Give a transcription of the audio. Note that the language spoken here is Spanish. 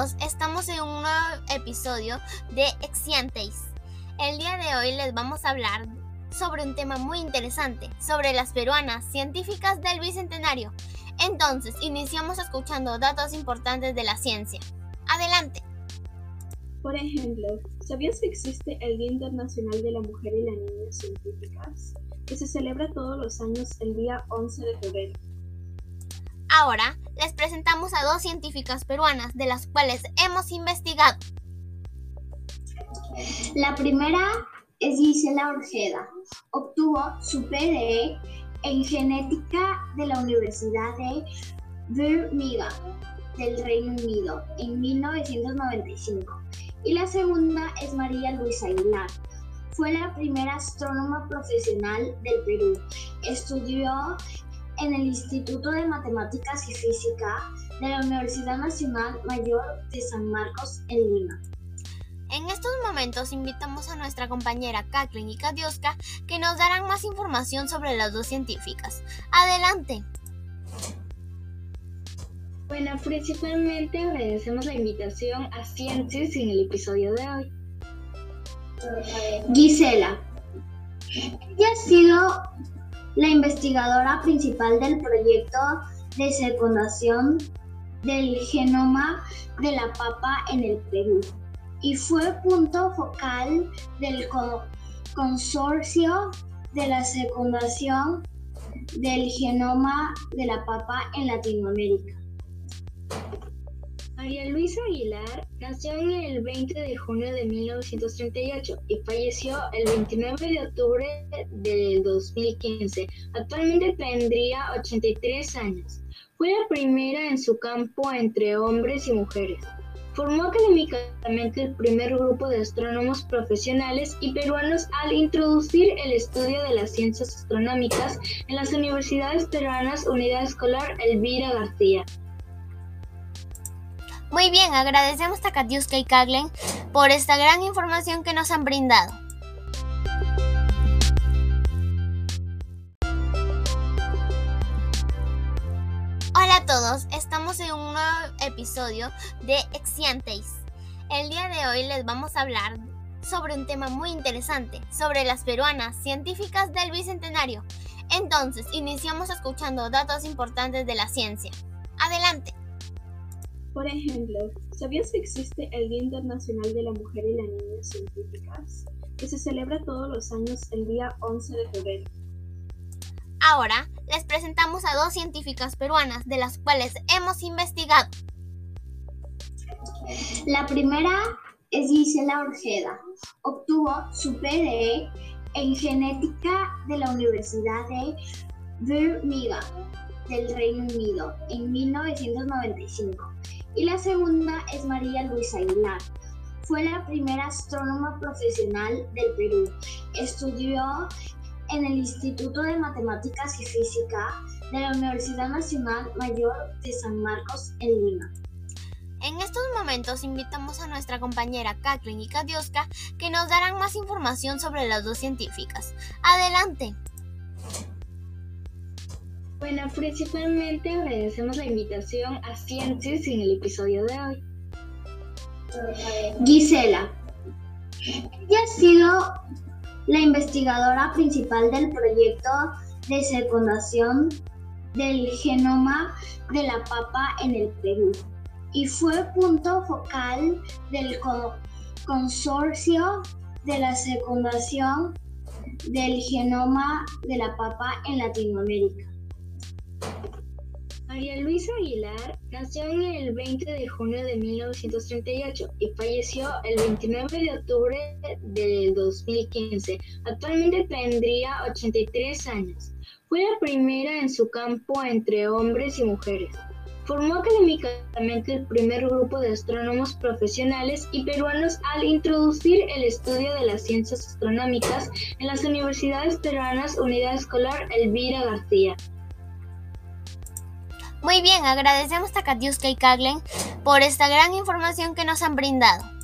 estamos en un nuevo episodio de Exiantes. El día de hoy les vamos a hablar sobre un tema muy interesante, sobre las peruanas científicas del Bicentenario. Entonces, iniciamos escuchando datos importantes de la ciencia. Adelante. Por ejemplo, ¿sabías que existe el Día Internacional de la Mujer y la Niña Científicas? Que se celebra todos los años el día 11 de febrero. Ahora les presentamos a dos científicas peruanas de las cuales hemos investigado. La primera es Gisela Orjeda. Obtuvo su PDE en genética de la Universidad de Birmingham del Reino Unido en 1995. Y la segunda es María Luisa Aguilar. Fue la primera astrónoma profesional del Perú. Estudió en el Instituto de Matemáticas y Física de la Universidad Nacional Mayor de San Marcos en Lima. En estos momentos invitamos a nuestra compañera Kathleen y Kadioska que nos darán más información sobre las dos científicas. Adelante. Bueno, principalmente agradecemos la invitación a Ciencias en el episodio de hoy. Gisela. Ella ha sido la investigadora principal del proyecto de secundación del genoma de la papa en el Perú y fue punto focal del consorcio de la secundación del genoma de la papa en Latinoamérica. María Luisa Aguilar nació el 20 de junio de 1938 y falleció el 29 de octubre del 2015. Actualmente tendría 83 años. Fue la primera en su campo entre hombres y mujeres. Formó académicamente el primer grupo de astrónomos profesionales y peruanos al introducir el estudio de las ciencias astronómicas en las universidades peruanas Unidad Escolar Elvira García. Muy bien, agradecemos a Katiuska y Kaglen por esta gran información que nos han brindado. Hola a todos, estamos en un nuevo episodio de Exiantes. El día de hoy les vamos a hablar sobre un tema muy interesante, sobre las peruanas científicas del Bicentenario. Entonces, iniciamos escuchando datos importantes de la ciencia. Adelante. Por ejemplo, ¿sabías que existe el Día Internacional de la Mujer y la Niña Científicas? Que se celebra todos los años el día 11 de febrero. Ahora les presentamos a dos científicas peruanas de las cuales hemos investigado. La primera es Gisela Orjeda. Obtuvo su PDE en genética de la Universidad de Birmingham del Reino Unido en 1995 y la segunda es María Luisa Aguilar. Fue la primera astrónoma profesional del Perú. Estudió en el Instituto de Matemáticas y Física de la Universidad Nacional Mayor de San Marcos en Lima. En estos momentos invitamos a nuestra compañera Kathleen y Kadioska que nos darán más información sobre las dos científicas. Adelante. Bueno, principalmente agradecemos la invitación a Ciencias en el episodio de hoy. Gisela. Ella ha sido la investigadora principal del proyecto de secundación del genoma de la papa en el Perú y fue punto focal del consorcio de la secundación del genoma de la papa en Latinoamérica. María Luisa Aguilar nació en el 20 de junio de 1938 y falleció el 29 de octubre del 2015. Actualmente tendría 83 años. Fue la primera en su campo entre hombres y mujeres. Formó académicamente el primer grupo de astrónomos profesionales y peruanos al introducir el estudio de las ciencias astronómicas en las universidades peruanas Unidad Escolar Elvira García. Muy bien, agradecemos a Katiuska y Kaglen por esta gran información que nos han brindado.